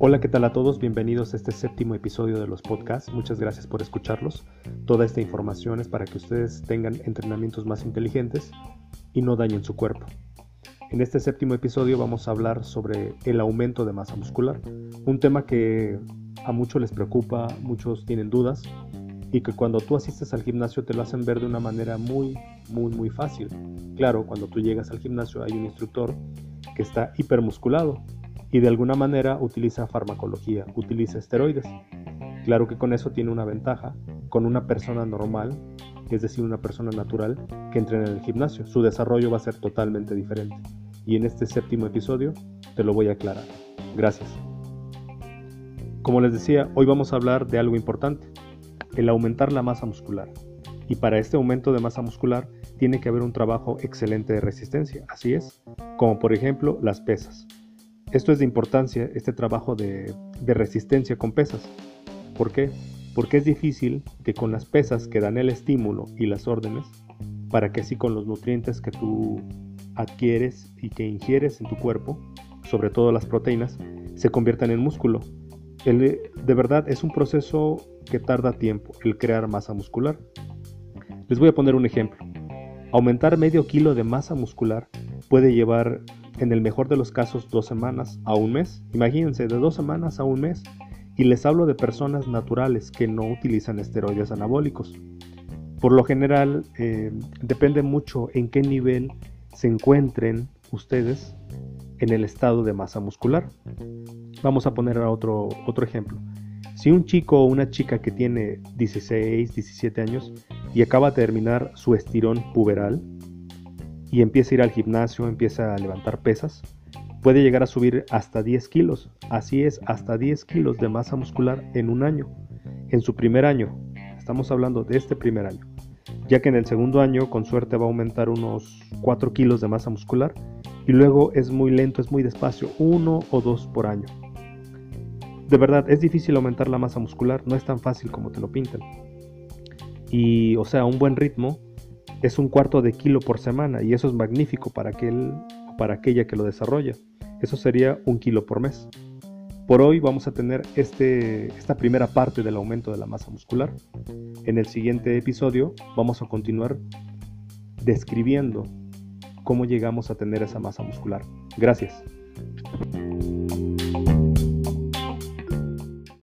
Hola, ¿qué tal a todos? Bienvenidos a este séptimo episodio de los podcasts. Muchas gracias por escucharlos. Toda esta información es para que ustedes tengan entrenamientos más inteligentes y no dañen su cuerpo. En este séptimo episodio vamos a hablar sobre el aumento de masa muscular, un tema que a muchos les preocupa, muchos tienen dudas y que cuando tú asistes al gimnasio te lo hacen ver de una manera muy, muy, muy fácil. Claro, cuando tú llegas al gimnasio hay un instructor que está hipermusculado y de alguna manera utiliza farmacología, utiliza esteroides. Claro que con eso tiene una ventaja con una persona normal, es decir, una persona natural que entrena en el gimnasio. Su desarrollo va a ser totalmente diferente. Y en este séptimo episodio te lo voy a aclarar. Gracias. Como les decía, hoy vamos a hablar de algo importante, el aumentar la masa muscular. Y para este aumento de masa muscular tiene que haber un trabajo excelente de resistencia, así es, como por ejemplo las pesas. Esto es de importancia, este trabajo de, resistencia con pesas. ¿Por qué? Porque es difícil que con las pesas que dan el estímulo y las órdenes, para que así con los nutrientes que tú adquieres y que ingieres en tu cuerpo, sobre todo las proteínas, se conviertan en músculo. de verdad es un proceso que tarda tiempo, el crear masa muscular. Les voy a poner un ejemplo. Aumentar medio kilo de masa muscular puede llevar en el mejor de los casos dos semanas a un mes. Imagínense, de dos semanas a un mes. Y les hablo de personas naturales que no utilizan esteroides anabólicos. Por lo general, eh, depende mucho en qué nivel se encuentren ustedes en el estado de masa muscular. Vamos a poner otro, otro ejemplo. Si un chico o una chica que tiene 16, 17 años y acaba de terminar su estirón puberal, y empieza a ir al gimnasio, empieza a levantar pesas, puede llegar a subir hasta 10 kilos. Así es, hasta 10 kilos de masa muscular en un año. En su primer año, estamos hablando de este primer año, ya que en el segundo año con suerte va a aumentar unos 4 kilos de masa muscular y luego es muy lento, es muy despacio, uno o dos por año. De verdad, es difícil aumentar la masa muscular, no es tan fácil como te lo pintan. Y, o sea, un buen ritmo es un cuarto de kilo por semana y eso es magnífico para, aquel, para aquella que lo desarrolla. Eso sería un kilo por mes. Por hoy vamos a tener este, esta primera parte del aumento de la masa muscular. En el siguiente episodio vamos a continuar describiendo cómo llegamos a tener esa masa muscular. Gracias.